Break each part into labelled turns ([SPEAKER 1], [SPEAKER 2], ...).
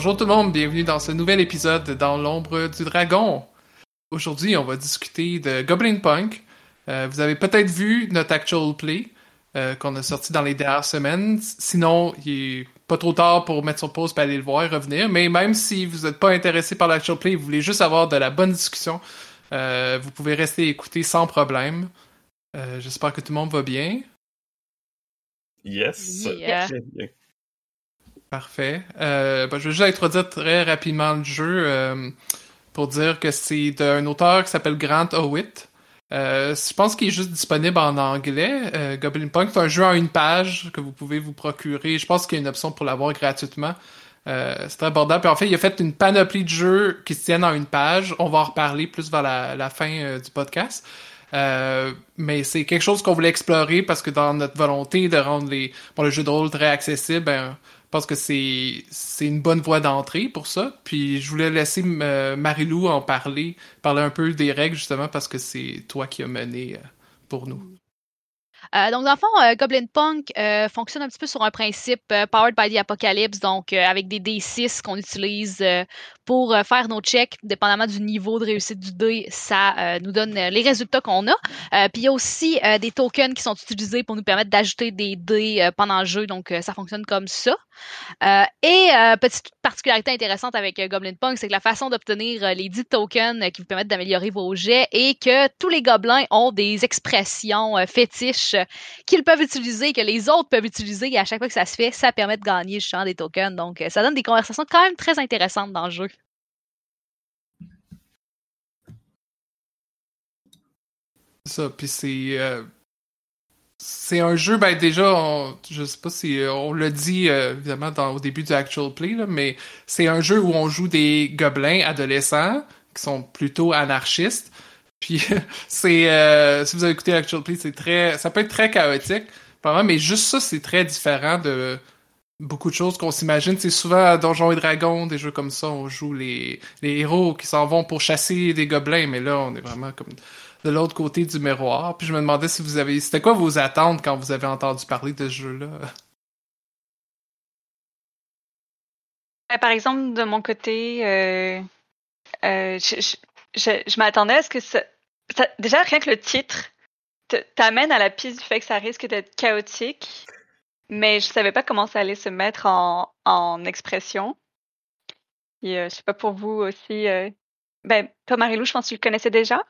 [SPEAKER 1] Bonjour tout le monde, bienvenue dans ce nouvel épisode dans l'ombre du dragon. Aujourd'hui, on va discuter de Goblin Punk. Euh, vous avez peut-être vu notre actual play euh, qu'on a sorti dans les dernières semaines. Sinon, il est pas trop tard pour mettre son pause et aller le voir et revenir. Mais même si vous n'êtes pas intéressé par l'actual play, vous voulez juste avoir de la bonne discussion, euh, vous pouvez rester écouter sans problème. J'espère que tout le monde va bien.
[SPEAKER 2] Yes.
[SPEAKER 1] Parfait. Euh, ben, je vais juste introduire très rapidement le jeu euh, pour dire que c'est d'un auteur qui s'appelle Grant Howitt. Euh, je pense qu'il est juste disponible en anglais. Goblin Punk, c'est un jeu en une page que vous pouvez vous procurer. Je pense qu'il y a une option pour l'avoir gratuitement. C'est très abordable. Puis en fait, il a fait une panoplie de jeux qui se tiennent en une page. On va en reparler plus vers la, fin du podcast. Mais c'est quelque chose qu'on voulait explorer parce que dans notre volonté de rendre les, le jeu de rôle très accessible, ben, je pense que c'est une bonne voie d'entrée pour ça. Puis je voulais laisser euh, Marilou en parler, parler un peu des règles justement parce que c'est toi qui as mené euh, pour nous.
[SPEAKER 3] Euh, donc, dans le fond, Goblin Punk fonctionne un petit peu sur un principe Powered by the Apocalypse, donc avec des D6 qu'on utilise pour faire nos checks, dépendamment du niveau de réussite du dé, ça nous donne les résultats qu'on a. Puis il y a aussi des tokens qui sont utilisés pour nous permettre d'ajouter des dés pendant le jeu, donc ça fonctionne comme ça. et petite particularité intéressante avec Goblin Punk, c'est que la façon d'obtenir les 10 tokens qui vous permettent d'améliorer vos jets et que tous les gobelins ont des expressions fétiches qu'ils peuvent utiliser, que les autres peuvent utiliser, et à chaque fois que ça se fait, ça permet de gagner justement des tokens. Donc, ça donne des conversations quand même très intéressantes dans le jeu.
[SPEAKER 1] Ça, puis c'est euh, c'est un jeu, ben déjà, on, je sais pas si on l'a dit euh, évidemment dans, au début du actual play, là, mais c'est un jeu où on joue des gobelins adolescents qui sont plutôt anarchistes. Puis c'est euh, si vous avez écouté l'actual play, c'est très ça peut être très chaotique, mais juste ça c'est très différent de beaucoup de choses qu'on s'imagine. C'est souvent à Donjons et Dragons, des jeux comme ça, on joue les, les héros qui s'en vont pour chasser des gobelins, mais là on est vraiment comme de l'autre côté du miroir. Puis je me demandais si vous avez c'était quoi vos attentes quand vous avez entendu parler de ce jeu-là?
[SPEAKER 4] Par exemple, de mon côté, euh, euh, je, m'attendais à ce que ça, Déjà, rien que le titre t'amène à la piste du fait que ça risque d'être chaotique, mais je savais pas comment ça allait se mettre en, en expression. Et euh, je sais pas pour vous aussi. Euh... Ben, toi, Marilou, je pense que tu le connaissais déjà.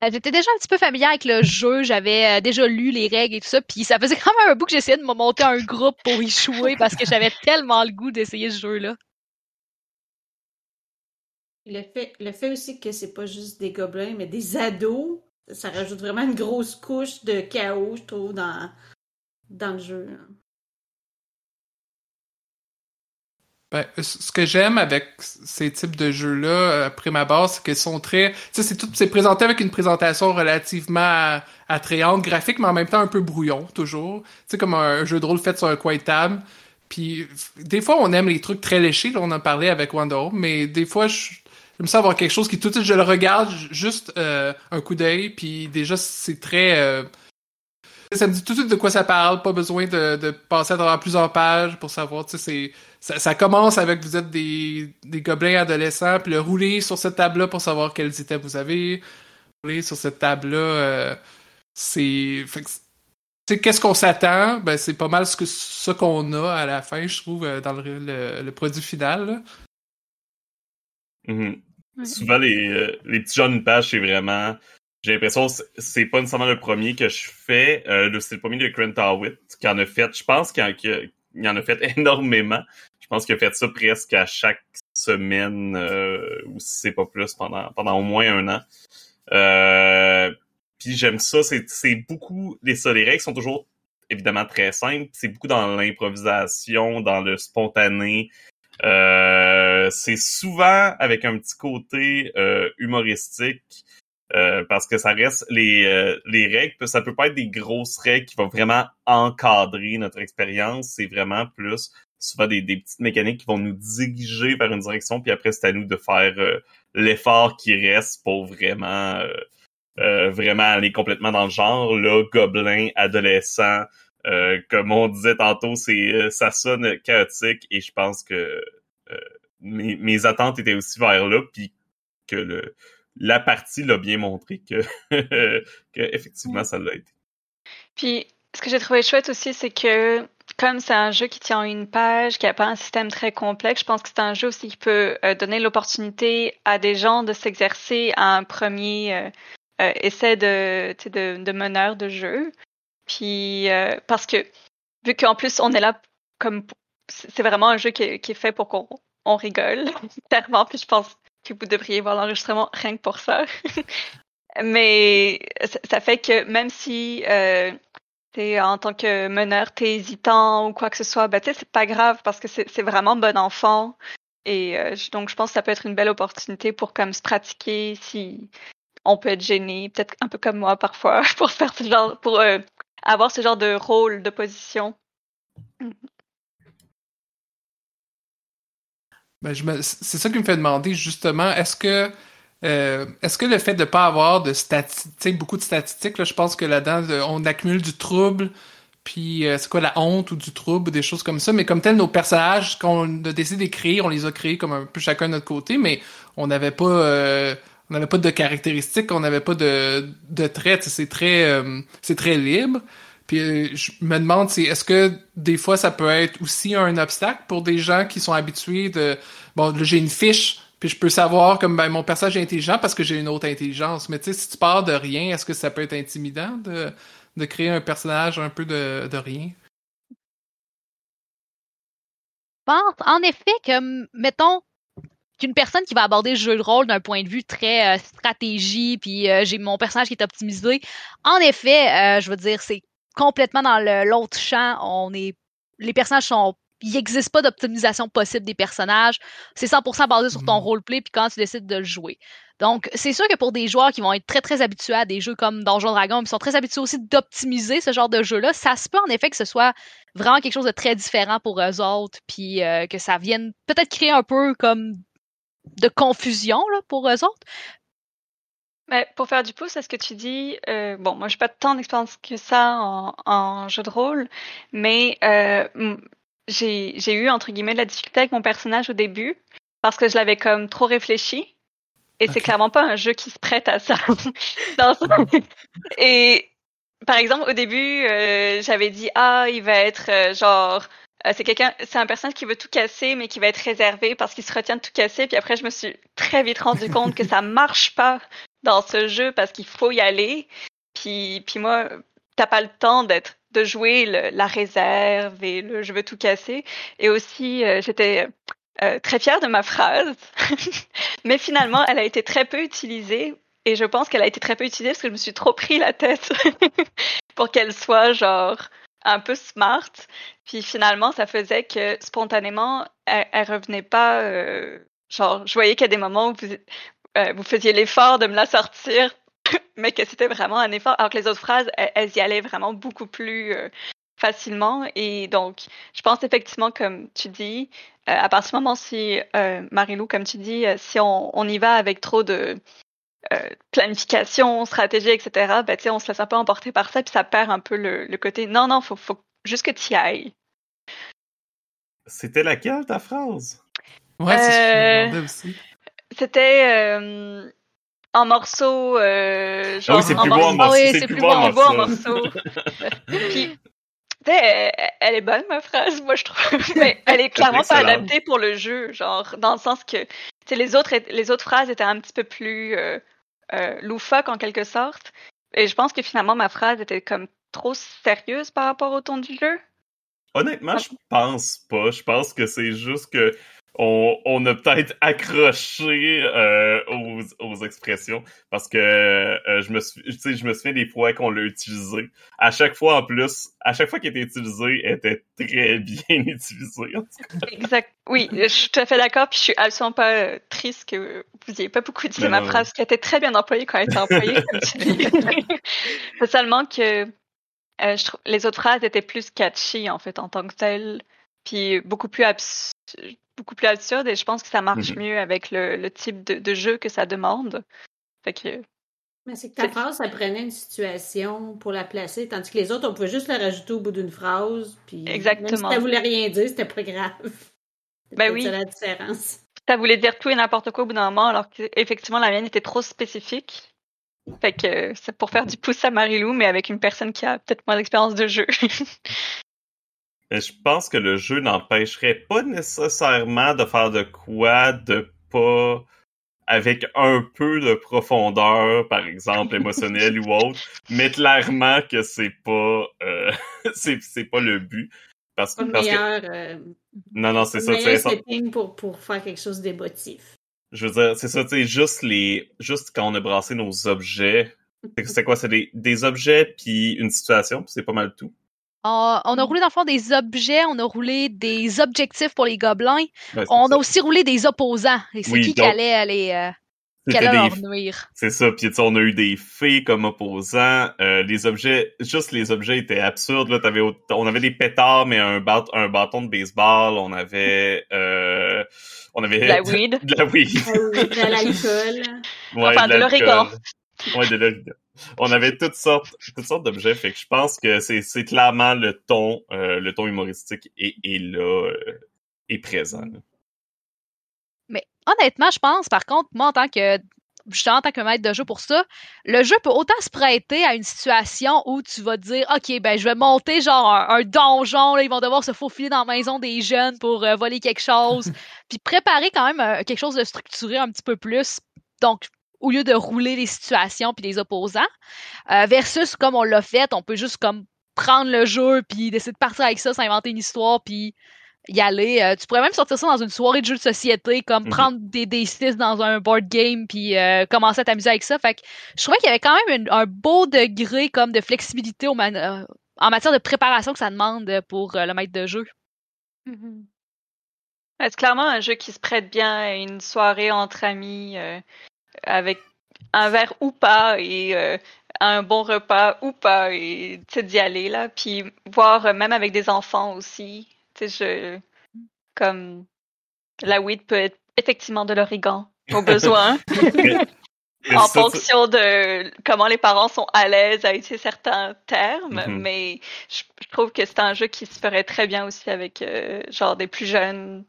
[SPEAKER 3] J'étais déjà un petit peu familière avec le jeu, j'avais euh, déjà lu les règles et tout ça, puis ça faisait quand même un bout que j'essayais de me monter un groupe pour y jouer parce que j'avais tellement le goût d'essayer ce jeu-là.
[SPEAKER 5] Le fait, le fait aussi que c'est pas juste des gobelins, mais des ados, ça rajoute vraiment une grosse couche de chaos, je trouve, dans, dans le jeu.
[SPEAKER 1] Ben, ce que j'aime avec ces types de jeux-là, après ma base, c'est qu'ils sont très... Tu sais. C'est présenté avec une présentation relativement attrayante, graphique, mais en même temps un peu brouillon, toujours. Tu sais, comme un jeu de rôle fait sur un coin de table. Puis, des fois, on aime les trucs très léchés, là, on en parlait avec Wonder Home, mais des fois, je J'aime ça avoir quelque chose qui tout de suite je le regarde juste euh, un coup d'œil puis déjà c'est très euh, ça me dit tout de suite de quoi ça parle pas besoin de, de passer à travers plusieurs pages pour savoir tu sais c'est ça, ça, commence avec vous êtes des, des gobelins adolescents puis le rouler sur cette table là pour savoir quels items vous avez rouler sur cette table là euh, c'est qu'est-ce qu'on s'attend? Ben c'est pas mal ce que ce qu'on a à la fin je trouve dans le, le, le produit final là.
[SPEAKER 2] Mm -hmm. Souvent, les, euh, les petits jeunes page, c'est vraiment. J'ai l'impression que c'est pas nécessairement le premier que je fais. Euh, c'est le premier de Grant Howitt qui en a fait. Je pense qu'il en, en, a fait énormément. Je pense qu'il a fait ça presque à chaque semaine, euh, ou si c'est pas plus, pendant, pendant au moins un an. Euh, puis j'aime ça. C'est beaucoup. Les, ça, les règles sont toujours évidemment très simple. C'est beaucoup dans l'improvisation, dans le spontané. Euh, c'est souvent avec un petit côté euh, humoristique. Euh, parce que ça reste les, euh, les règles, ça peut pas être des grosses règles qui vont vraiment encadrer notre expérience. C'est vraiment plus souvent des, des, petites mécaniques qui vont nous diriger vers une direction, puis après c'est à nous de faire l'effort qui reste pour vraiment vraiment aller complètement dans le genre. Là, gobelin, adolescent, comme on disait tantôt, c'est ça sonne chaotique et je pense que mes, mes attentes étaient aussi vers là, puis que le la partie l'a bien montré que, que effectivement ça l'a été.
[SPEAKER 4] Puis ce que j'ai trouvé chouette aussi, c'est que comme c'est un jeu qui tient une page, qui n'a pas un système très complexe, je pense que c'est un jeu aussi qui peut euh, donner l'opportunité à des gens de s'exercer à un premier euh, euh, essai de, de, de, meneur de jeu. Puis parce que vu qu'en plus on est là comme c'est vraiment un jeu qui est, qui est fait pour qu'on on rigole, clairement. Puis je pense que vous devriez voir l'enregistrement rien que pour ça. Mais ça fait que même si euh, es, en tant que meneur, t'es hésitant ou quoi que ce soit, ben, c'est pas grave parce que c'est vraiment bon enfant. Et euh, donc, je pense que ça peut être une belle opportunité pour comme se pratiquer si on peut être gêné, peut-être un peu comme moi parfois, pour faire ce genre, pour euh, avoir ce genre de rôle, de position.
[SPEAKER 1] Ben, c'est ça qui me fait demander justement, est-ce que euh, est-ce que le fait de pas avoir de statistiques, beaucoup de statistiques, là, je pense que là-dedans, on accumule du trouble, puis euh, c'est quoi la honte ou du trouble ou des choses comme ça, mais comme tel, nos personnages qu'on a décidé d'écrire, on les a créés comme un peu chacun de notre côté, mais on n'avait pas euh, on n'avait pas de caractéristiques, on n'avait pas de, de traits, c'est très euh, c'est très libre. Puis euh, je me demande, c'est est-ce que des fois ça peut être aussi un obstacle pour des gens qui sont habitués de bon, j'ai une fiche, puis je peux savoir comme ben, mon personnage est intelligent parce que j'ai une autre intelligence. Mais tu sais, si tu pars de rien, est-ce que ça peut être intimidant de, de créer un personnage un peu de, de rien?
[SPEAKER 3] pense, en effet, que, mettons, qu'une personne qui va aborder le jeu de rôle d'un point de vue très euh, stratégie, puis euh, j'ai mon personnage qui est optimisé, en effet, je veux dire, c'est complètement dans l'autre champ. On est, les personnages sont il n'existe pas d'optimisation possible des personnages. C'est 100% basé sur ton mm. roleplay puis quand tu décides de le jouer. Donc, c'est sûr que pour des joueurs qui vont être très très habitués à des jeux comme Donjon Dragon, qui sont très habitués aussi d'optimiser ce genre de jeu-là, ça se peut en effet que ce soit vraiment quelque chose de très différent pour eux autres, puis euh, que ça vienne peut-être créer un peu comme de confusion là, pour eux autres.
[SPEAKER 4] Mais pour faire du pouce à ce que tu dis, euh, bon, moi, j'ai pas tant d'expérience que ça en, en, jeu de rôle, mais euh, j'ai eu, entre guillemets, de la difficulté avec mon personnage au début, parce que je l'avais comme trop réfléchi. Et c'est clairement pas un jeu qui se prête à ça. et par exemple, au début, euh, j'avais dit ah, il va être euh, genre euh, c'est quelqu'un, c'est un personnage qui veut tout casser, mais qui va être réservé parce qu'il se retient de tout casser. Puis après, je me suis très vite rendu compte que ça marche pas dans ce jeu parce qu'il faut y aller. Puis, puis moi, t'as pas le temps d'être de jouer la réserve et le je veux tout casser. Et aussi, euh, j'étais euh, très fière de ma phrase, mais finalement, elle a été très peu utilisée. Et je pense qu'elle a été très peu utilisée parce que je me suis trop pris la tête pour qu'elle soit genre un peu smart. Puis finalement, ça faisait que spontanément, elle, revenait pas. Euh, genre, je voyais qu'il y a des moments où vous, euh, vous faisiez l'effort de me la sortir, mais que c'était vraiment un effort, alors que les autres phrases, elles, y allaient vraiment beaucoup plus euh, facilement. Et donc, je pense effectivement, comme tu dis, euh, à partir du moment si, Marilou, comme tu dis, si on, on, y va avec trop de planification, stratégie, etc., ben, on se laisse un peu emporter par ça, puis ça perd un peu le, le côté non, non, faut, faut juste que tu y ailles.
[SPEAKER 2] C'était laquelle ta phrase?
[SPEAKER 1] Ouais, c'est ce que je aussi
[SPEAKER 4] c'était euh, en morceaux. Euh,
[SPEAKER 2] genre, ah oui, c'est plus beau en morceaux.
[SPEAKER 4] oui, c'est plus, beau en morceaux. Puis, elle, elle est bonne, ma phrase, moi, je trouve. Mais elle est clairement pas adaptée pour le jeu, genre, dans le sens que les autres, les autres phrases étaient un petit peu plus euh, euh, loufoques, en quelque sorte. Et je pense que finalement, ma phrase était comme trop sérieuse par rapport au ton du jeu.
[SPEAKER 2] Honnêtement, je pense pas. Je pense que c'est juste que on, on a peut-être accroché euh, aux, aux, expressions parce que euh, je me suis, je me souviens des fois qu'on l'a utilisé. À chaque fois, en plus, à chaque fois qu'il était utilisé, elle était très bien utilisé.
[SPEAKER 4] Exact. Oui, je suis tout à fait d'accord. Puis je suis absolument pas euh, triste que vous n'ayez pas beaucoup dit ma phrase qui était très bien employée quand elle était employée. C'est seulement que euh, je trouve, les autres phrases étaient plus catchy en fait en tant que telles, puis beaucoup plus abs beaucoup plus absurde et je pense que ça marche mm-hmm. mieux avec le, le type de, de, jeu que ça demande. Fait que
[SPEAKER 5] mais c'est que ta phrase, ça prenait une situation pour la placer, tandis que les autres, on pouvait juste la rajouter au bout d'une phrase. Puis
[SPEAKER 4] Exactement. Même
[SPEAKER 5] si ça voulait rien dire, c'était pas grave.
[SPEAKER 4] Ben oui.
[SPEAKER 5] C'est la différence.
[SPEAKER 4] Ça voulait dire tout et n'importe quoi au bout d'un moment, alors qu'effectivement, la mienne était trop spécifique. Fait que c'est pour faire du pouce à Marilou, mais avec une personne qui a peut-être moins d'expérience de jeu.
[SPEAKER 2] je pense que le jeu n'empêcherait pas nécessairement de faire de quoi de pas avec un peu de profondeur, par exemple émotionnelle ou autre, mais clairement que c'est pas euh, c'est c'est pas le but parce,
[SPEAKER 5] pas parce meilleur, que euh,
[SPEAKER 2] non non c'est ça
[SPEAKER 5] c'est setting pour pour faire quelque chose d'émotif.
[SPEAKER 2] Je veux dire c'est ça tu sais juste les juste quand on a brassé nos objets c'est quoi c'est des, des objets puis une situation c'est pas mal tout.
[SPEAKER 3] On, a roulé dans le fond des objets, on a roulé des objectifs pour les gobelins. on a aussi roulé des opposants. Et c'est qui qui allait aller euh, leur nuire.
[SPEAKER 2] C'est ça. Puis on a eu des fées comme opposants. Euh, les objets, juste les objets étaient absurdes. Là, avais, on avait des pétards, mais un, un bâton de baseball. On avait, euh, on avait
[SPEAKER 4] de la weed.
[SPEAKER 2] De la weed.
[SPEAKER 5] de l'alcool.
[SPEAKER 2] Ouais,
[SPEAKER 4] enfin, de, de l'origan.
[SPEAKER 2] Ouais, de l'origan on avait toutes sortes, d'objets. Fait je pense que c'est, clairement le ton, euh, le ton humoristique est, là, euh, est présent.
[SPEAKER 3] Mais honnêtement, je pense, par contre, moi, en tant que en tant que maître de jeu pour ça, le jeu peut autant se prêter à une situation où tu vas dire OK, ben je vais monter genre un, donjon, là, ils vont devoir se faufiler dans la maison des jeunes pour euh, voler quelque chose, puis préparer quand même quelque chose de structuré un petit peu plus. Donc au lieu de rouler les situations puis les opposants. Euh, versus comme on l'a fait, on peut juste comme prendre le jeu puis décider de partir avec ça, s'inventer une histoire puis y aller. Euh, tu pourrais même sortir ça dans une soirée de jeu de société, comme mhm. prendre des D6 dans un board game puis euh, commencer à t'amuser avec ça. Fait que je trouvais qu'il y avait quand même un beau degré comme de flexibilité au en matière de préparation que ça demande pour le maître de jeu.
[SPEAKER 4] Mhm. C'est clairement un jeu qui se prête bien à une soirée entre amis avec un verre ou pas et euh, un bon repas ou pas et tu sais d'y aller là puis voir euh, même avec des enfants aussi tu sais je comme la weed peut être effectivement de l'origan au besoin en fonction de comment les parents sont à l'aise à utiliser certains termes mm-hmm. mais je, trouve que c'est un jeu qui se ferait très bien aussi avec euh, genre des plus jeunes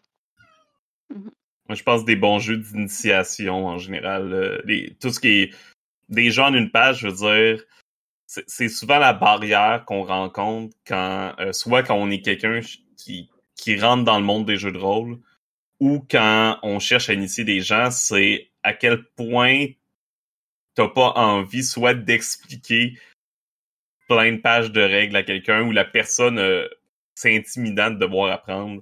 [SPEAKER 2] mm-hmm. Moi, je pense des bons jeux d'initiation en général. Euh, tout ce qui est des gens en une page, je veux dire, c'est souvent la barrière qu'on rencontre quand, euh, soit quand on est quelqu'un qui, qui rentre dans le monde des jeux de rôle, ou quand on cherche à initier des gens, c'est à quel point t'as pas envie soit d'expliquer plein de pages de règles à quelqu'un ou la personne euh, c'est intimidant de devoir apprendre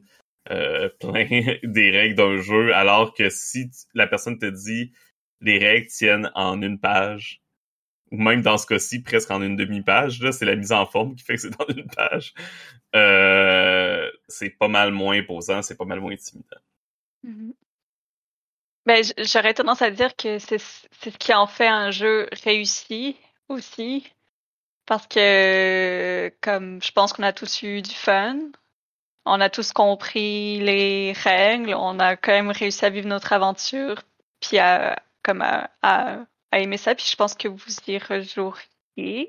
[SPEAKER 2] euh, plein des règles d'un jeu, alors que si la personne te dit les règles tiennent en une page, ou même dans ce cas-ci, presque en une demi-page, là, c'est la mise en forme qui fait que c'est dans une page, euh, c'est pas mal moins imposant, c'est pas mal moins intimidant.
[SPEAKER 4] Mm-hmm. Ben, j'aurais tendance à dire que c'est ce qui en fait un jeu réussi aussi. Parce que, comme je pense qu'on a tous eu du fun, on a tous compris les règles, on a quand même réussi à vivre notre aventure, puis à, comme à, aimer ça, puis je pense que vous y rejoueriez.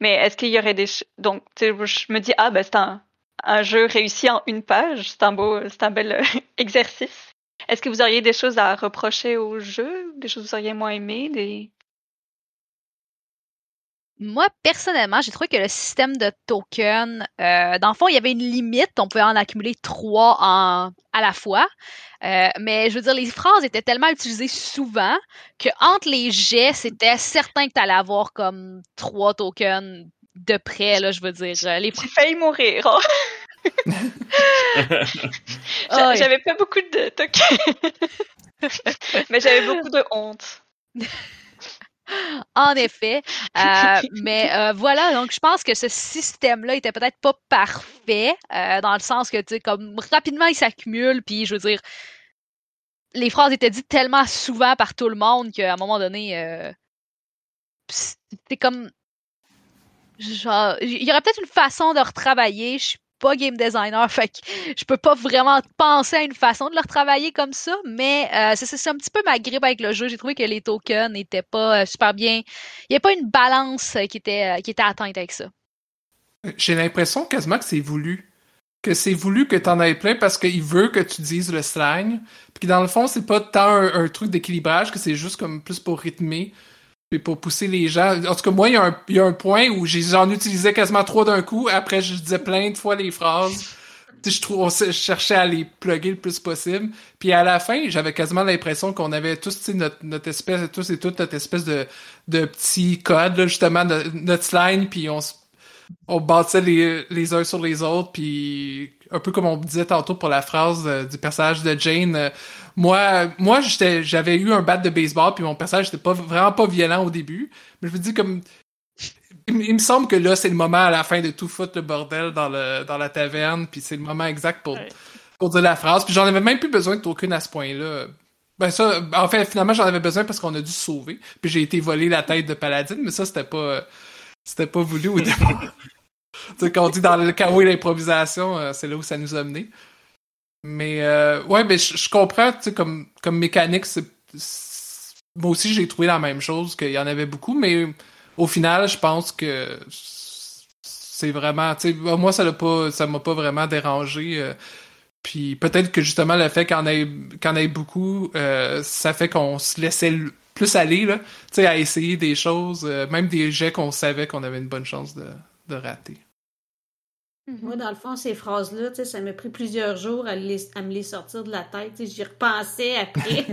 [SPEAKER 4] Mais est-ce qu'il y aurait des... Donc, je me dis, ah, ben c'est un, un jeu réussi en une page, c'est un beau, c'est un bel exercice. Est-ce que vous auriez des choses à reprocher au jeu, des choses que vous auriez moins aimées, des...
[SPEAKER 3] Moi, personnellement, j'ai trouvé que le système de token, euh, dans le fond, il y avait une limite. On pouvait en accumuler trois en, à la fois. Euh, mais je veux dire, les phrases étaient tellement utilisées souvent que entre les jets, c'était certain que tu allais avoir comme trois tokens de près, là, je veux dire.
[SPEAKER 4] Les... Tu failli mourir. Hein? J'avais pas beaucoup de tokens. Mais j'avais beaucoup de honte.
[SPEAKER 3] En effet. Euh, mais euh, voilà, donc je pense que ce système-là était peut-être pas parfait, euh, dans le sens que, tu sais, comme rapidement, il s'accumule, puis je veux dire, les phrases étaient dites tellement souvent par tout le monde qu'à un moment donné, c'est comme. Genre, il y aurait peut-être une façon de retravailler. Je suis pas game designer, fait que je peux pas vraiment penser à une façon de le retravailler comme ça, mais euh, c'est un petit peu ma grippe avec le jeu. J'ai trouvé que les tokens n'étaient pas euh, super bien. Il n'y a pas une balance euh, qui était, qui était atteinte avec ça.
[SPEAKER 1] J'ai l'impression quasiment que c'est voulu. Que c'est voulu que t'en aies plein parce qu'il veut que tu dises le slang. Puis dans le fond, c'est pas tant un, un truc d'équilibrage que c'est juste comme plus pour rythmer. Puis pour pousser les gens. En tout cas, moi, il y, a un- il y a un point où j'en utilisais quasiment trois d'un coup. Après, je disais plein de fois les phrases. Je, trouve, je cherchais à les plugger le plus possible. Puis à la fin, j'avais quasiment l'impression qu'on avait tous, notre, notre espèce, tous et toutes notre espèce de, de petit code, là, justement, de, notre slime, puis on on bâtissait les, les uns sur les autres, puis un peu comme on disait tantôt pour la phrase euh, du personnage de Jane, euh, moi, moi j'avais eu un bat de baseball, puis mon personnage était pas vraiment pas violent au début, mais je me dis comme il, me- il me semble que là c'est le moment à la fin de tout foutre le bordel dans le dans la taverne, puis c'est le moment exact pour
[SPEAKER 4] Ouais.
[SPEAKER 1] pour dire la phrase, puis j'en avais même plus besoin de token à ce point-là. Ben ça, en fait, finalement, j'en avais besoin parce qu'on a dû se sauver. Puis j'ai été volé la tête de Paladine, mais ça, c'était pas... C'était pas voulu au départ. tu sais, quand on dit dans le chaos et l'improvisation, euh, c'est là où ça nous a mené. Mais euh, ouais, mais je je comprends, tu sais, comme, comme mécanique, c'est, moi aussi j'ai trouvé la même chose, qu'il y en avait beaucoup, mais au final, je pense que c'est vraiment, tu sais, moi ça l'a pas, ça m'a pas vraiment dérangé. euh, puis peut-être que justement le fait en ait, en ait beaucoup, euh, ça fait qu'on se laissait plus aller là, tu sais, à essayer des choses, euh, même des jets qu'on savait qu'on avait une bonne chance de, de rater.
[SPEAKER 5] Moi, dans le fond, ces phrases-là, tu sais, ça m'a pris plusieurs jours à, les- à me les sortir de la tête. tu sais, J'y repensais après.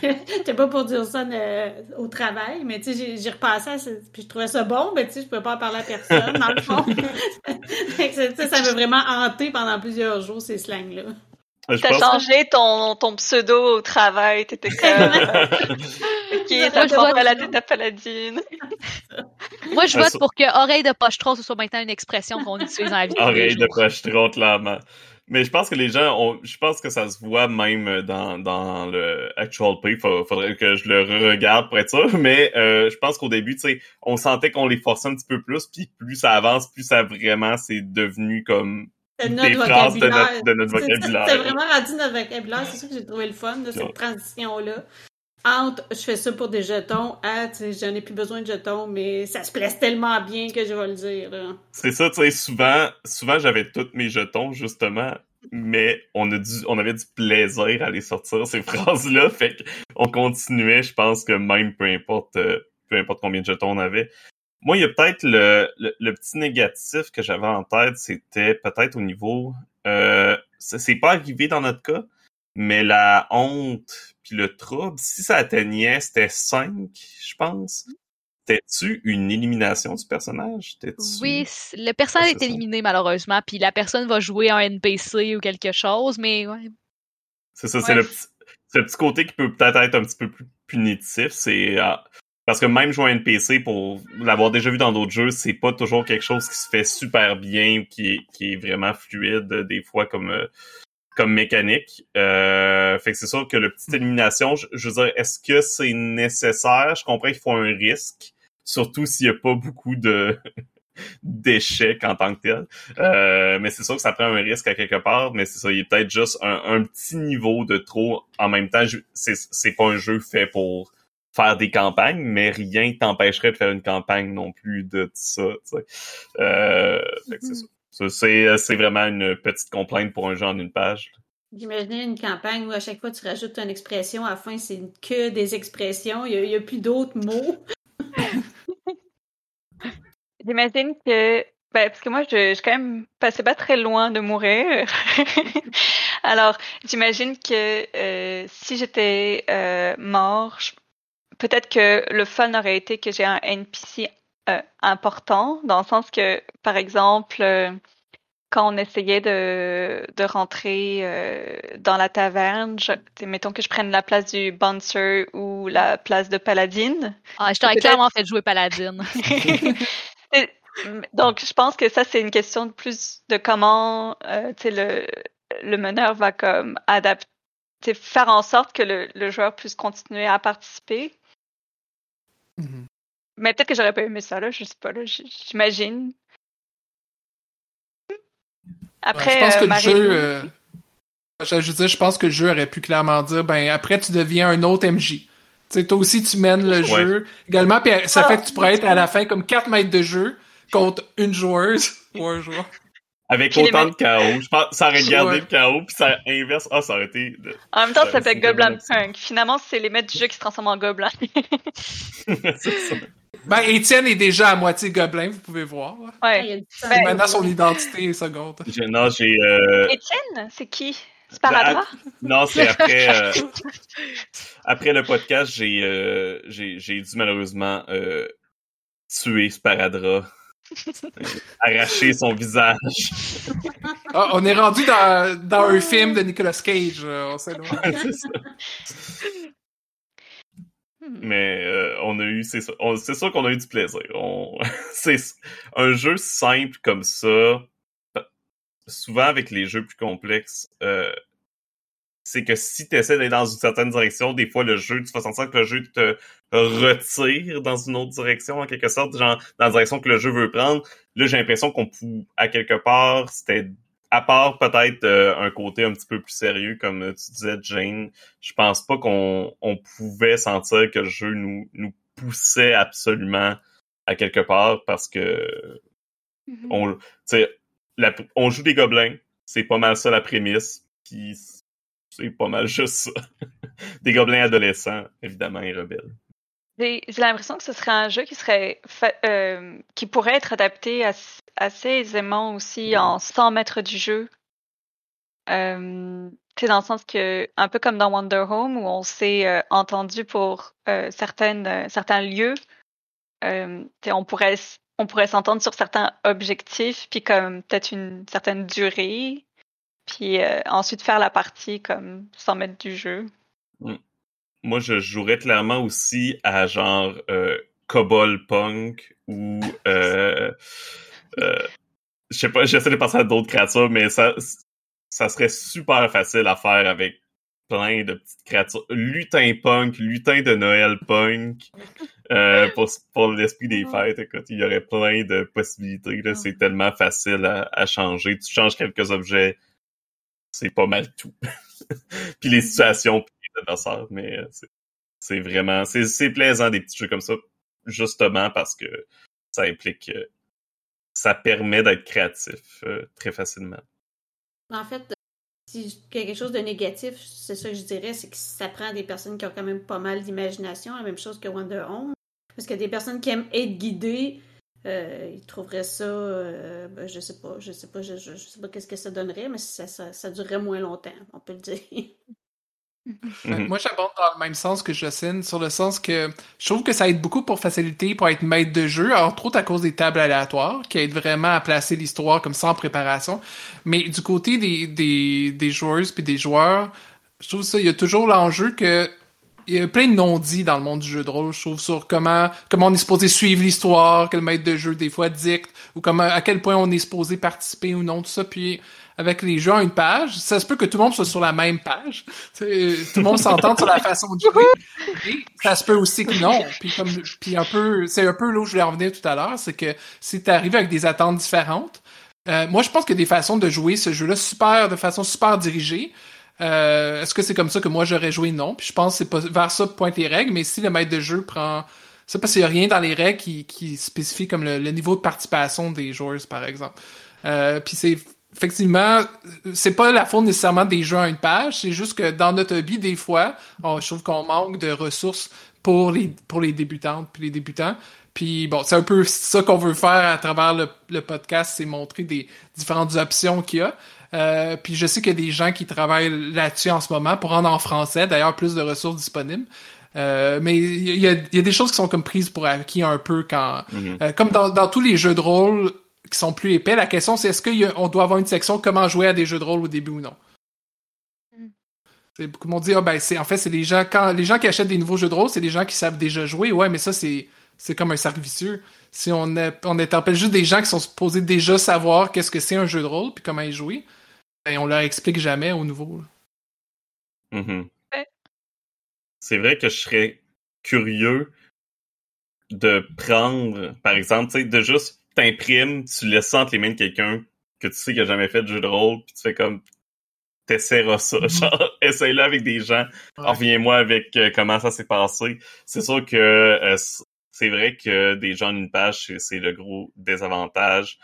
[SPEAKER 5] C'était pas pour dire ça euh, au travail, mais tu sais, j'y- repensais, à ce- puis je trouvais ça bon, mais tu sais, je pouvais pas en parler à personne, dans le fond. Ça m'a vraiment hanté pendant plusieurs jours, ces slangs-là.
[SPEAKER 2] Je
[SPEAKER 4] T'as changé ton, ton pseudo au travail, t'étais comme... ok,
[SPEAKER 3] Moi,
[SPEAKER 4] ça
[SPEAKER 3] je
[SPEAKER 4] ressemble
[SPEAKER 3] vote-
[SPEAKER 4] à la tête à Paladine.
[SPEAKER 3] Moi, je
[SPEAKER 2] Ah,
[SPEAKER 3] vote pour que oreille de pochetron ce soit maintenant une expression qu'on utilise dans la vie
[SPEAKER 2] Oreille de pochetron, clairement. Mais je pense que les gens, ont, je pense que ça se voit même dans, dans le actual play. Fa- Faudrait que je le regarde pour être sûr. Mais euh, je pense qu'au début, tu sais, on sentait qu'on les forçait un petit peu plus. Puis plus ça avance, plus ça vraiment c'est devenu comme
[SPEAKER 5] C'est
[SPEAKER 2] des phrases de notre, de notre
[SPEAKER 5] c'est-
[SPEAKER 2] vocabulaire.
[SPEAKER 5] C'est vraiment rendu notre vocabulaire. C'est ça que j'ai trouvé le fun de
[SPEAKER 2] Ouais.
[SPEAKER 5] cette transition-là. Entre je fais ça pour des jetons à j'en ai plus besoin de jetons, mais ça se place tellement bien que je vais le dire.
[SPEAKER 2] C'est ça, tu sais, souvent, souvent j'avais tous mes jetons, justement, mais on a du, on avait du plaisir à les sortir, ces phrases-là, fait qu'on continuait, je pense que même peu importe, euh, peu importe combien de jetons on avait. Moi, il y a peut-être le, le, le petit négatif que j'avais en tête, c'était peut-être au niveau, euh, c'est pas arrivé dans notre cas, mais la honte puis le trouble, si ça atteignait, c'était 5, je pense. T'es-tu une élimination du personnage?
[SPEAKER 3] Oui, le personnage est éliminé malheureusement, puis la personne va jouer un NPC ou quelque chose, mais ouais.
[SPEAKER 2] C'est ça, c'est
[SPEAKER 3] Ouais.
[SPEAKER 2] le petit, c'est le petit côté qui peut peut-être être un petit peu plus punitif. C'est euh, parce que même jouer un NPC pour l'avoir déjà vu dans d'autres jeux, c'est pas toujours quelque chose qui se fait super bien, ou qui est, qui est vraiment fluide des fois comme euh, comme mécanique. Euh, fait que c'est sûr que le petite élimination, je, je veux dire, est-ce que c'est nécessaire? Je comprends qu'il faut un risque, surtout s'il y a pas beaucoup de d'échecs en tant que tel. Euh, mais c'est sûr que ça prend un risque à quelque part, mais c'est ça, il est peut-être juste un, un petit niveau de trop. En même temps, c'est pas un jeu fait pour faire des campagnes, mais rien t'empêcherait de faire une campagne non plus de ça. tu sais. Euh, fait que c'est vraiment une petite complainte pour un jeu en une page.
[SPEAKER 5] J'imaginais une campagne où à chaque fois tu rajoutes une expression, à la fin c'est que des expressions, il n'y a, plus d'autres mots.
[SPEAKER 4] J'imagine que, ben, parce que moi, je, je quand même passais pas très loin de mourir. Alors, j'imagine que euh, si j'étais euh, mort, je- peut-être que le fun aurait été que j'ai un NPC euh, important, dans le sens que, par exemple, euh, quand on essayait de, de rentrer euh, dans la taverne, je, mettons que je prenne la place du bouncer ou la place de paladine.
[SPEAKER 3] Ah, je t'aurais clairement fait jouer paladine.
[SPEAKER 4] Donc, je pense que ça, c'est une question de plus de comment euh, le, le meneur va comme adapter, faire en sorte que le, le joueur puisse continuer à participer. Mm-hmm. Mais peut-être que j'aurais pas aimé ça, là, je sais pas, là, j'imagine.
[SPEAKER 1] Après, je pense que le jeu. Euh, je, veux je pense que le jeu aurait pu clairement dire ben après tu deviens un autre MJ. Tu toi aussi tu mènes le jeu. Également, puis ça fait que tu pourrais être à la fin comme 4 mètres de jeu contre une joueuse ou un joueur.
[SPEAKER 2] Avec autant de chaos. Je pense ça aurait gardé le chaos, puis ça inverse. Ah, ça aurait été.
[SPEAKER 4] En même temps, ça s'appelle Goblin Punk. Finalement, c'est les maîtres du jeu qui se transforment en gobelins.
[SPEAKER 1] Ben, Étienne est déjà à moitié gobelin, vous pouvez voir.
[SPEAKER 4] Ouais.
[SPEAKER 1] Ben, maintenant, son identité est seconde.
[SPEAKER 2] Non, j'ai. Euh...
[SPEAKER 4] Étienne, c'est qui? C'est Paradra?
[SPEAKER 2] Non, c'est après. Euh, après le podcast, j'ai euh, j'ai dû malheureusement euh, tuer Sparadra. Arracher son visage.
[SPEAKER 1] Ah, on est rendu dans, dans un film de Nicolas Cage, on sait
[SPEAKER 2] Hmm. Mais euh, on a eu, c'est sûr qu'on a eu du plaisir. c'est un jeu simple comme ça. Souvent avec les jeux plus complexes, euh, c'est que si tu essaies d'aller dans une certaine direction, des fois le jeu, tu vas sentir que le jeu te retire dans une autre direction en quelque sorte, genre dans la direction que le jeu veut prendre. Là, j'ai l'impression qu'on à quelque part, c'était à part peut-être euh, un côté un petit peu plus sérieux, comme tu disais, Jane, je pense pas qu'on on pouvait sentir que le jeu nous, nous poussait absolument à quelque part parce que mm-hmm. on, la, on joue des gobelins, c'est pas mal ça la prémisse, puis c'est pas mal juste ça. des gobelins adolescents, évidemment, et rebelles.
[SPEAKER 4] J'ai l'impression que ce serait un jeu qui serait euh, qui pourrait être adapté assez aisément aussi en 100 mètres du jeu. Euh, dans le sens que, un peu comme dans Wonder Home, où on s'est euh, entendu pour certaines, certains lieux, on pourrait on pourrait s'entendre sur certains objectifs, puis comme peut-être une certaine durée, puis ensuite faire la partie comme 100 mètres du jeu.
[SPEAKER 2] Mm moi, je jouerais clairement aussi à genre euh, Cobol Punk ou euh, euh, je sais pas, j'essaie de penser à d'autres créatures, mais ça, ça serait super facile à faire avec plein de petites créatures. Lutin punk, lutin de Noël punk. Euh, pour, pour l'esprit des fêtes, écoute, il y aurait plein de possibilités. Là, c'est tellement facile à, à, changer. Tu changes quelques objets, c'est pas mal tout. puis les situations, adversaires, mais euh, c'est vraiment, c'est plaisant des petits jeux comme ça, justement parce que ça implique, euh, ça permet d'être créatif euh, très facilement.
[SPEAKER 5] En fait, si quelque chose de négatif, c'est ça que je dirais, c'est que ça prend des personnes qui ont quand même pas mal d'imagination, la même chose que Wonder Home. Parce que des personnes qui aiment être guidées, ils trouveraient ça, ben, je sais pas, je sais pas, je, sais pas qu'est-ce que ça donnerait, mais ça, ça, ça, durerait moins longtemps, on peut le dire.
[SPEAKER 1] Moi, j'aborde dans le même sens que Jocelyne, sur le sens que je trouve que ça aide beaucoup pour faciliter, pour être maître de jeu, entre autres à cause des tables aléatoires, qui aident vraiment à placer l'histoire comme sans préparation. Mais du côté des, des, des joueuses puis des joueurs, je trouve ça, il y a toujours l'enjeu que il y a plein de non-dits dans le monde du jeu de rôle, je trouve, sur comment, comment on est supposé suivre l'histoire, que le maître de jeu des fois dicte, ou comment, à quel point on est supposé participer ou non, tout ça. Puis avec les jeux à une page, ça se peut que tout le monde soit sur la même page. tout le monde s'entende sur la façon de jouer. Ça se peut aussi que non. Puis comme puis un peu, c'est un peu là où je voulais en venir tout à l'heure, c'est que si tu arrives avec des attentes différentes, euh, moi je pense a des façons de jouer ce jeu-là super, de façon super dirigée. Euh, Est-ce que c'est comme ça que moi j'aurais joué? Non. Puis je pense que c'est pas vers ça que pointent les règles, mais si le maître de jeu prend c'est parce qu'il n'y a rien dans les règles qui, qui spécifie comme le, le, niveau de participation des joueurs, par exemple. Euh, puis c'est effectivement, c'est pas la faute nécessairement des jeux à une page, c'est juste que dans notre vie, des fois, je trouve qu'on manque de ressources pour les, pour les débutantes puis les débutants. Puis bon, c'est un peu ça qu'on veut faire à travers le, podcast, c'est montrer des différentes options qu'il y a. Euh, puis je sais qu'il y a des gens qui travaillent là-dessus en ce moment pour rendre en français, d'ailleurs, plus de ressources disponibles. Euh, mais il y a, y a, des choses qui sont comme prises pour acquis un peu quand... Mm-hmm. Euh, comme dans, dans tous les jeux de rôle, qui sont plus épais. La question, c'est est-ce qu'on doit avoir une section comment jouer à des jeux de rôle au début ou non? Mm. Comme on dit, ah, ben, c'est, en fait, c'est les gens, quand, les gens qui achètent des nouveaux jeux de rôle, c'est des gens qui savent déjà jouer. Ouais, mais ça, c'est, c'est comme un cercle vicieux. Si on, on interpelle juste des gens qui sont supposés déjà savoir qu'est-ce que c'est un jeu de rôle puis comment y jouer, ben, on leur explique jamais au nouveau.
[SPEAKER 2] Mm-hmm. C'est vrai que je serais curieux de prendre, par exemple, de juste t'imprimes, tu laisses ça entre les mains de quelqu'un que tu sais qui a jamais fait de jeu de rôle, puis tu fais comme t'essaieras ça, mm-hmm. genre essaye-le avec des gens, reviens-moi avec euh, comment ça s'est passé. C'est sûr que euh, c'est vrai que des gens d'une page, c'est le gros désavantage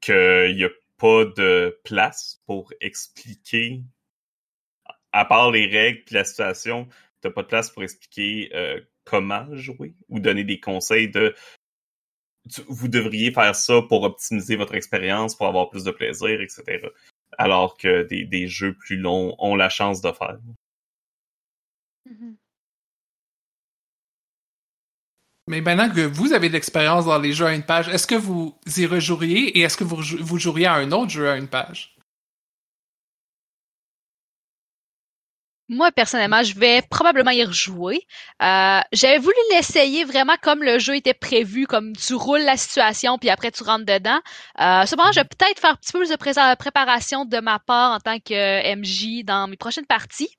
[SPEAKER 2] qu'il n'y a pas de place pour expliquer, à part les règles et la situation, t'as pas de place pour expliquer euh, comment jouer ou donner des conseils de vous devriez faire ça pour optimiser votre expérience, pour avoir plus de plaisir, etc. Alors que des, jeux plus longs ont la chance de faire.
[SPEAKER 1] Mm-hmm. Mais maintenant que vous avez de l'expérience dans les jeux à une page, est-ce que vous y rejoueriez et est-ce que vous, vous joueriez à un autre jeu à une page?
[SPEAKER 3] Moi, personnellement, je vais probablement y rejouer. Euh, J'avais voulu l'essayer vraiment comme le jeu était prévu, comme tu roules la situation, puis après tu rentres dedans. Euh, cependant, je vais peut-être faire un petit peu plus de préparation de ma part en tant que MJ dans mes prochaines parties.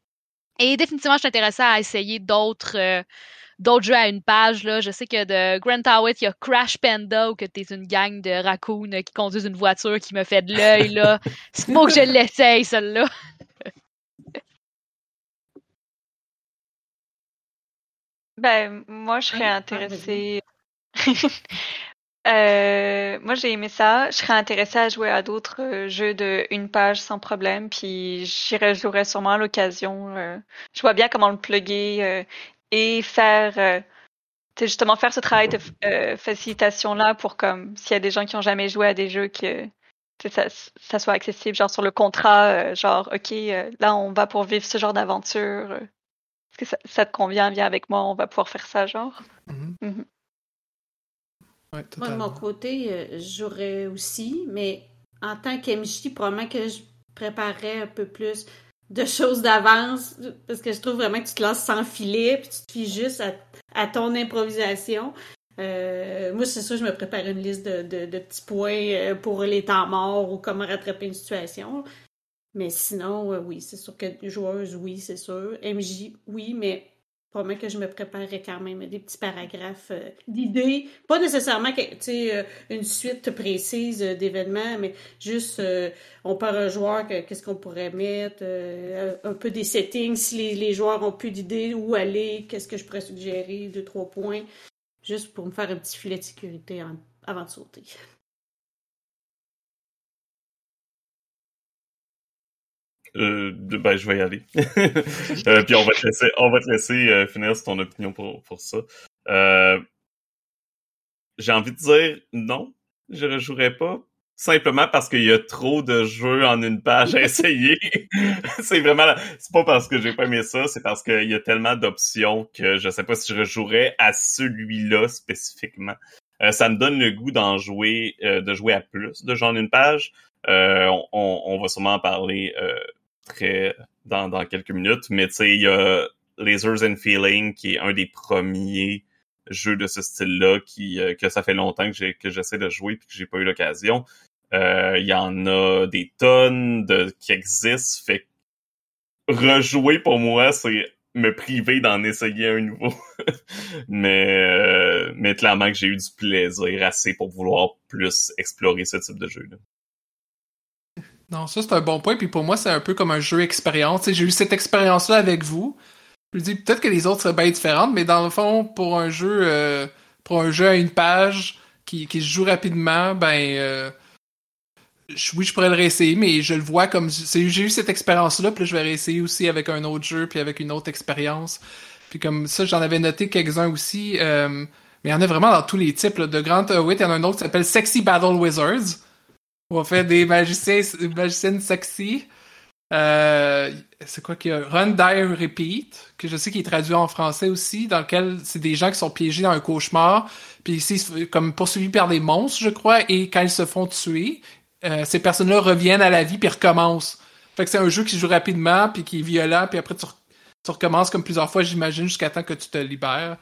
[SPEAKER 3] Et définitivement, je suis intéressée à essayer d'autres euh, d'autres jeux à une page. Là. Je sais que de Grand Tower, il y a Crash Panda où que t'es une gang de raccoons qui conduisent une voiture qui me fait de l'œil. là. C'est faut que je l'essaye, celle-là.
[SPEAKER 4] Ben, moi, je serais intéressée. euh, moi, j'ai aimé ça. Je serais intéressée à jouer à d'autres euh, jeux de une page sans problème, puis j'irai jouerai sûrement à l'occasion. Euh. je vois bien comment le plugger euh, et faire, justement faire ce travail de facilitation là pour comme s'il y a des gens qui ont jamais joué à des jeux que ça, ça soit accessible, genre sur le contrat, genre ok, là on va pour vivre ce genre d'aventure est-ce que ça, te convient, viens avec moi, on va pouvoir faire ça, genre? Mm-hmm. Mm-hmm.
[SPEAKER 5] moi, de mon côté, euh, j'aurais aussi, mais en tant qu'MJ, probablement que je préparerais un peu plus de choses d'avance, parce que je trouve vraiment que tu te lances sans filet, puis tu te fies juste à, ton improvisation. Euh, moi, c'est ça, je me prépare une liste de, de, petits points euh, pour les temps morts ou comment rattraper une situation. Mais sinon, euh, oui, c'est sûr que joueuse, oui, c'est sûr. MJ, oui, mais que je me préparerais quand même des petits paragraphes euh, d'idées. Pas nécessairement euh, une suite précise d'événements, mais juste on parle un joueur qu'est-ce qu'on pourrait mettre, un peu des settings, si les, joueurs ont plus d'idées, où aller, qu'est-ce que je pourrais suggérer, deux, trois points, juste pour me faire un petit filet de sécurité avant de sauter.
[SPEAKER 2] Euh, ben, je vais y aller. euh, puis on va te laisser, on va te laisser euh, finir ton opinion pour, pour ça. Euh, j'ai envie de dire non, je ne jouerai pas. Simplement parce qu'il y a trop de jeux en une page à essayer. c'est vraiment, c'est pas parce que j'ai pas aimé ça, c'est parce qu'il y a tellement d'options que je sais pas si je rejouerais à celui-là spécifiquement. Euh, ça me donne le goût d'en jouer, de jouer à plus de jeux en une page. On, on, va sûrement en parler très dans, dans quelques minutes. Mais tu sais, il y a Lasers and Feeling qui est un des premiers jeux de ce style-là qui euh, que ça fait longtemps que que j'essaie de jouer puis que j'ai pas eu l'occasion. Euh, il y en a des tonnes de qui existent. Fait rejouer pour moi, c'est me priver d'en essayer un nouveau. mais euh, mais clairement que j'ai eu du plaisir assez pour vouloir plus explorer ce type de jeu-là.
[SPEAKER 1] Non, ça c'est un bon point. Puis pour moi, c'est un peu comme un jeu expérience. J'ai eu cette expérience-là avec vous. Je me dis peut-être que les autres seraient bien différentes, mais dans le fond, pour un jeu, euh, pour un jeu à une page qui, se joue rapidement, ben euh, oui, je pourrais le réessayer, mais je le vois comme j'ai eu cette expérience-là, puis je vais réessayer aussi avec un autre jeu, puis avec une autre expérience. Puis comme ça, j'en avais noté quelques-uns aussi. Euh, mais il y en a vraiment dans tous les types. De Grand Wit, il y en a un autre qui s'appelle Sexy Battle Wizards. On va faire des magiciens, magiciennes sexy. Euh, c'est quoi qu'il y a? Run, Die, Repeat, que je sais qu'il est traduit en français aussi, dans lequel c'est des gens qui sont piégés dans un cauchemar, puis ici, comme poursuivis par des monstres, je crois, et quand ils se font tuer, euh, ces personnes-là reviennent à la vie puis recommencent. Fait que c'est un jeu qui joue rapidement, puis qui est violent, puis après tu, tu recommences comme plusieurs fois, j'imagine, jusqu'à temps que tu te libères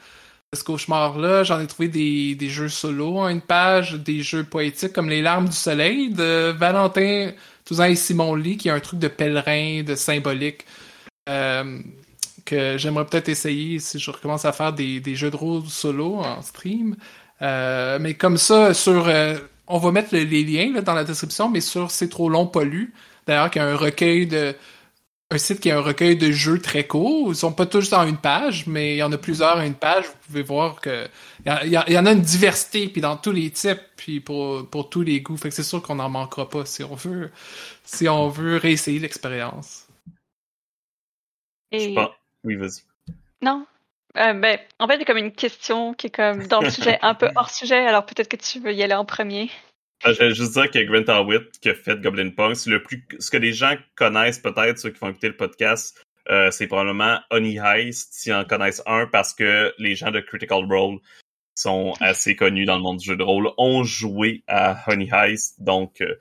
[SPEAKER 1] ce cauchemar-là. J'en ai trouvé des, des jeux solo une page, des jeux poétiques comme Les larmes du soleil de Valentin Touzan et Simon Lee, qui est un truc de pèlerin, de symbolique, euh, que j'aimerais peut-être essayer si je recommence à faire des, des jeux de rôle solo en stream. Euh, mais comme ça, sur... Euh, on va mettre les liens là, dans la description, mais sur C'est trop long, pas lu. D'ailleurs, qui a un recueil de un site qui a un recueil de jeux très courts. Ils sont pas tous en une page, mais il y en a plusieurs en une page. Vous pouvez voir que il y, en a une diversité, puis dans tous les types, puis pour, pour tous les goûts. Fait que c'est sûr qu'on n'en manquera pas si on veut si on veut réessayer l'expérience.
[SPEAKER 2] Et... Oui, vas-y.
[SPEAKER 4] Non. Euh, ben, en fait, il y a comme une question qui est comme dans le sujet un peu hors sujet, alors peut-être que tu veux y aller en premier.
[SPEAKER 2] Je vais juste dire que Grant Howitt, qui a fait Goblin Punk, c'est le plus, ce que les gens connaissent peut-être, ceux qui vont écouter le podcast, euh, c'est probablement Honey Heist, s'ils en connaissent un, parce que les gens de Critical Role sont assez connus dans le monde du jeu de rôle, ont joué à Honey Heist. Donc, euh,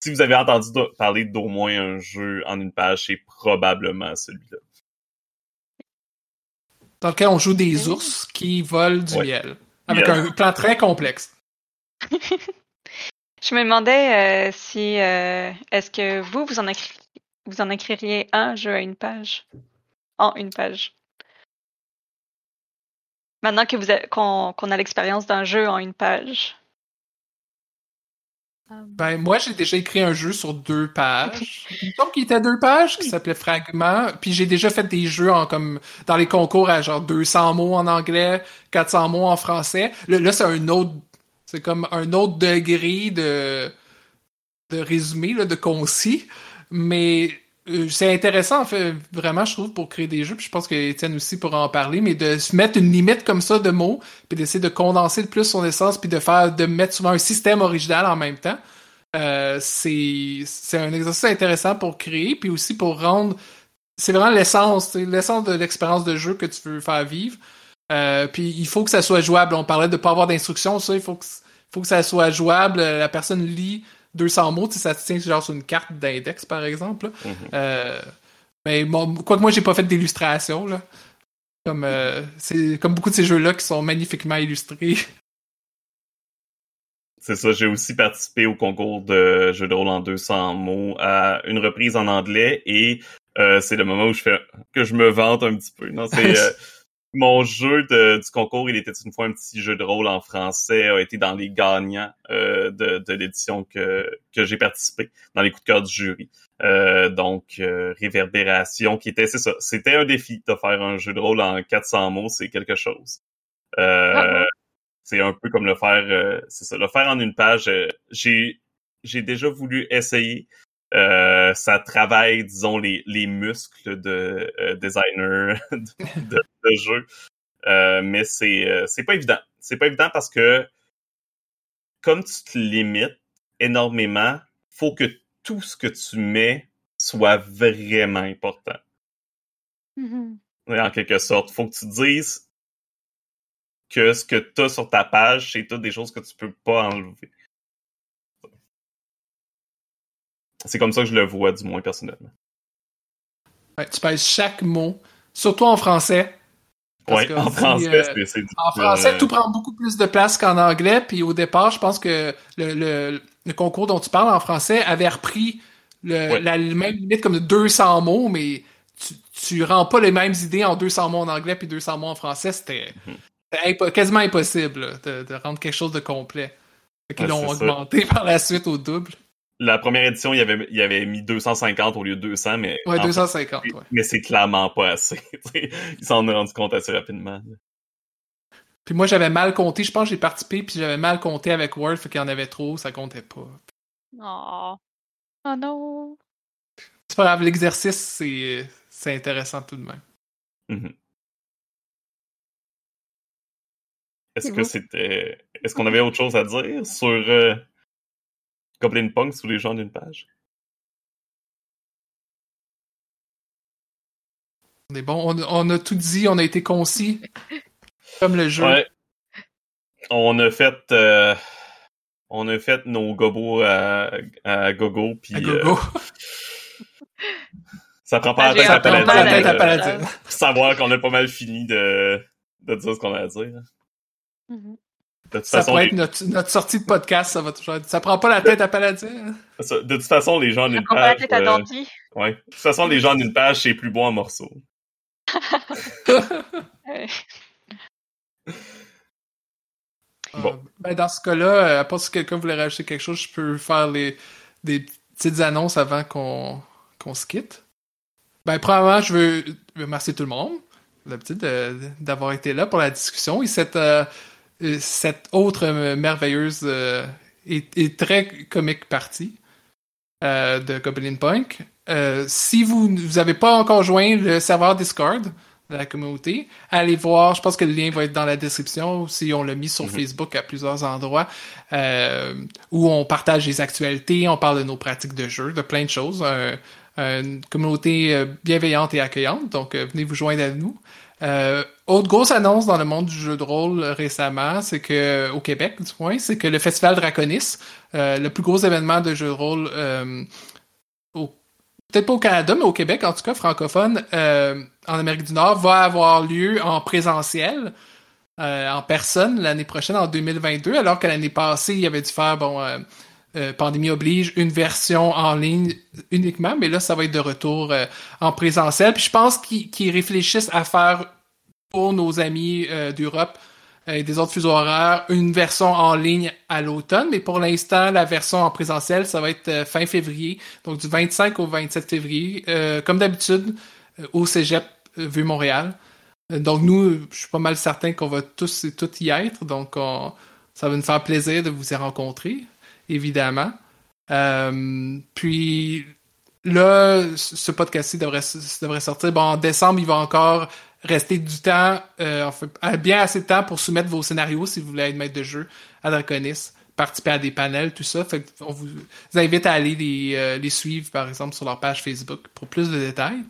[SPEAKER 2] si vous avez entendu parler d'au moins un jeu en une page, c'est probablement celui-là.
[SPEAKER 1] Dans lequel on joue des ours qui volent du miel. Avec un plan très complexe.
[SPEAKER 4] Je me demandais euh, si euh, est-ce que vous vous en, vous en écririez un jeu à une page? En une page. Maintenant que vous qu'on a l'expérience d'un jeu en une page.
[SPEAKER 1] Ben moi j'ai déjà écrit un jeu sur deux pages. Donc il était deux pages qui s'appelait Fragment. Puis j'ai déjà fait des jeux en comme dans les concours à genre 200 mots en anglais, 400 mots en français. là c'est un autre c'est comme un autre degré de, de résumé, là, de concis. Mais euh, c'est intéressant, en fait, vraiment, je trouve, pour créer des jeux. Puis je pense que Étienne aussi pourra en parler, mais de se mettre une limite comme ça de mots, puis d'essayer de condenser le plus son essence, puis de faire, de mettre souvent un système original en même temps. Euh, c'est un exercice intéressant pour créer, puis aussi pour rendre. C'est vraiment l'essence, l'essence de l'expérience de jeu que tu veux faire vivre. Euh, puis il faut que ça soit jouable. On parlait de pas avoir d'instructions, ça, il faut que, faut que ça soit jouable. La personne lit 200 mots, ça se tient genre sur une carte d'index, par exemple. Mm-hmm. euh, mais bon, quoi que moi, j'ai pas fait d'illustration, là. Comme, euh, beaucoup de ces jeux-là qui sont magnifiquement illustrés.
[SPEAKER 2] C'est ça, j'ai aussi participé au concours de jeux de rôle en 200 mots à une reprise en anglais et euh, c'est le moment où je fais que je me vante un petit peu. Non, c'est mon jeu de, du concours, il était une fois un petit jeu de rôle en français, a été dans les gagnants euh, de, de l'édition que, que j'ai participé, dans les coups de cœur du jury. Euh, donc, euh, Réverbération, qui était, c'est ça, c'était un défi de faire un jeu de rôle en 400 mots, c'est quelque chose. Euh, c'est un peu comme le faire, c'est ça, le faire en une page. j'ai j'ai déjà voulu essayer. Euh, ça travaille, disons, les, les muscles de euh, designer de, de, jeu. Euh, mais c'est euh, c'est pas évident. C'est pas évident parce que comme tu te limites énormément, faut que tout ce que tu mets soit vraiment important.
[SPEAKER 4] Mm-hmm.
[SPEAKER 2] En quelque sorte, faut que tu dises que ce que tu as sur ta page, c'est toutes des choses que tu peux pas enlever. C'est comme ça que je le vois, du moins personnellement.
[SPEAKER 1] Ouais, tu pèses chaque mot, surtout en français.
[SPEAKER 2] Oui, en français, euh, c'est
[SPEAKER 1] En français, euh, tout prend beaucoup plus de place qu'en anglais. Puis au départ, je pense que le, le, le, concours dont tu parles en français avait repris le, la même limite comme de 200 mots, mais tu, tu rends pas les mêmes idées en 200 mots en anglais puis 200 mots en français. C'était mhm. quasiment impossible de, de, rendre quelque chose de complet. Ils l'ont augmenté par la suite au double
[SPEAKER 2] la première édition, il y avait, il avait mis 250 au lieu de 200, mais.
[SPEAKER 1] Ouais, 250, ouais.
[SPEAKER 2] Mais c'est clairement pas assez. Ils s'en ont rendu compte assez rapidement.
[SPEAKER 1] Puis moi, j'avais mal compté. Je pense que j'ai participé, puis j'avais mal compté avec Word, fait qu'il y en avait trop, ça comptait pas.
[SPEAKER 4] Oh. Oh non.
[SPEAKER 1] C'est pas grave, l'exercice, c'est, c'est intéressant tout de même.
[SPEAKER 2] Mm-hmm. Est-ce que c'était. Est-ce qu'on avait autre chose à dire sur. Euh, Goblin Punk sous les gens d'une page?
[SPEAKER 1] On est bon. On, on a tout dit, on a été concis. Comme le jeu.
[SPEAKER 2] Ouais. On a fait. euh, on a fait nos gobos à, à gogo. Puis,
[SPEAKER 1] À
[SPEAKER 2] euh, ça prend pas la
[SPEAKER 4] j'ai
[SPEAKER 2] tête à
[SPEAKER 4] un peu
[SPEAKER 1] Pas la
[SPEAKER 4] mal
[SPEAKER 1] tête à
[SPEAKER 2] Paladin. euh, savoir qu'on a pas mal fini de, de dire ce qu'on a à dire.
[SPEAKER 3] Mhm.
[SPEAKER 2] De toute
[SPEAKER 1] Ça
[SPEAKER 2] façon,
[SPEAKER 1] pourrait
[SPEAKER 2] les-
[SPEAKER 1] être notre, notre sortie de podcast, ça va toujours être. Ça prend pas la tête à Paladin.
[SPEAKER 2] ça- de toute façon, les gens en une
[SPEAKER 4] prend pas la
[SPEAKER 2] page.
[SPEAKER 4] tête à
[SPEAKER 2] euh, ouais. De toute façon, les gens en une page, c'est plus beau en morceaux. Bon.
[SPEAKER 1] Euh, ben dans ce cas-là, euh, à part si quelqu'un voulait rajouter quelque chose, je peux faire les, des petites annonces avant qu'on qu'on se quitte. Ben, premièrement, je veux remercier tout le monde, d'avoir été là pour la discussion et cette, euh, cette autre euh, merveilleuse euh, et, et très comique partie euh, de Goblin Punk. Euh, si vous vous avez pas encore joint le serveur Discord de la communauté, allez voir. Je pense que le lien va être dans la description. Si on l'a mis sur
[SPEAKER 2] Mhm.
[SPEAKER 1] Facebook à plusieurs endroits euh, où on partage les actualités, on parle de nos pratiques de jeu, de plein de choses. Un- une communauté euh, bienveillante et accueillante. Donc euh, venez vous joindre à nous. Euh, autre grosse annonce dans le monde du jeu de rôle euh, récemment, c'est que au Québec du moins, c'est que le festival Draconis, euh, le plus gros événement de jeu de rôle peut-être pas au Canada, mais au Québec, en tout cas francophone, en Amérique du Nord, va avoir lieu en présentiel, en personne, l'année prochaine, en 2022, alors que l'année passée, il y avait dû faire, bon, euh, pandémie oblige, une version en ligne uniquement, mais là, ça va être de retour euh, en présentiel. Puis je pense qu'ils réfléchissent à faire pour nos amis euh, d'Europe et des autres fuseaux horaires une version en ligne à l'automne, mais pour l'instant, la version en présentiel, ça va être fin février, donc du 25 au 27 février, comme d'habitude, au Cégep Vue Montréal. Donc nous, je suis pas mal certain qu'on va tous et toutes y être, donc on- ça va nous faire plaisir de vous y rencontrer, évidemment. Euh, puis là, ce podcast-ci devrait, sortir. Bon, en décembre, il va encore rester du temps, euh, bien assez de temps pour soumettre vos scénarios si vous voulez être maître de jeu à Draconis, participer à des panels, tout ça. On vous, invite à aller les, euh, les suivre, par exemple, sur leur page Facebook pour plus de détails.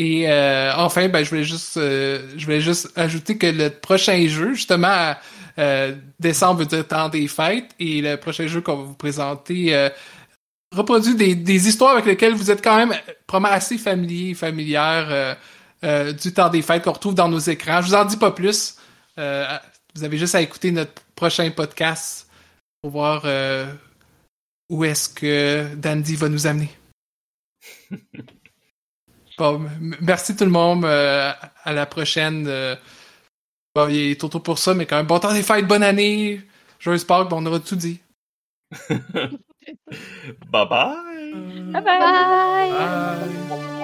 [SPEAKER 1] Et enfin, ben, je voulais juste, je voulais juste ajouter que le prochain jeu, justement, euh, décembre veut dire temps des fêtes, et le prochain jeu qu'on va vous présenter euh, reproduit des, des histoires avec lesquelles vous êtes quand même euh, probablement assez familier, familière euh, euh, du temps des fêtes qu'on retrouve dans nos écrans. Je vous en dis pas plus. Vous avez juste à écouter notre prochain podcast pour voir où est-ce que Dandy va nous amener. Bon, merci tout le monde. à la prochaine. Bon, il est trop tôt pour ça, mais quand même, bon temps des fêtes, bonne année. Joyeux Pâques, bon, on aura tout dit.
[SPEAKER 2] Bye bye!
[SPEAKER 4] Bye bye!
[SPEAKER 3] Bye!
[SPEAKER 1] Bye.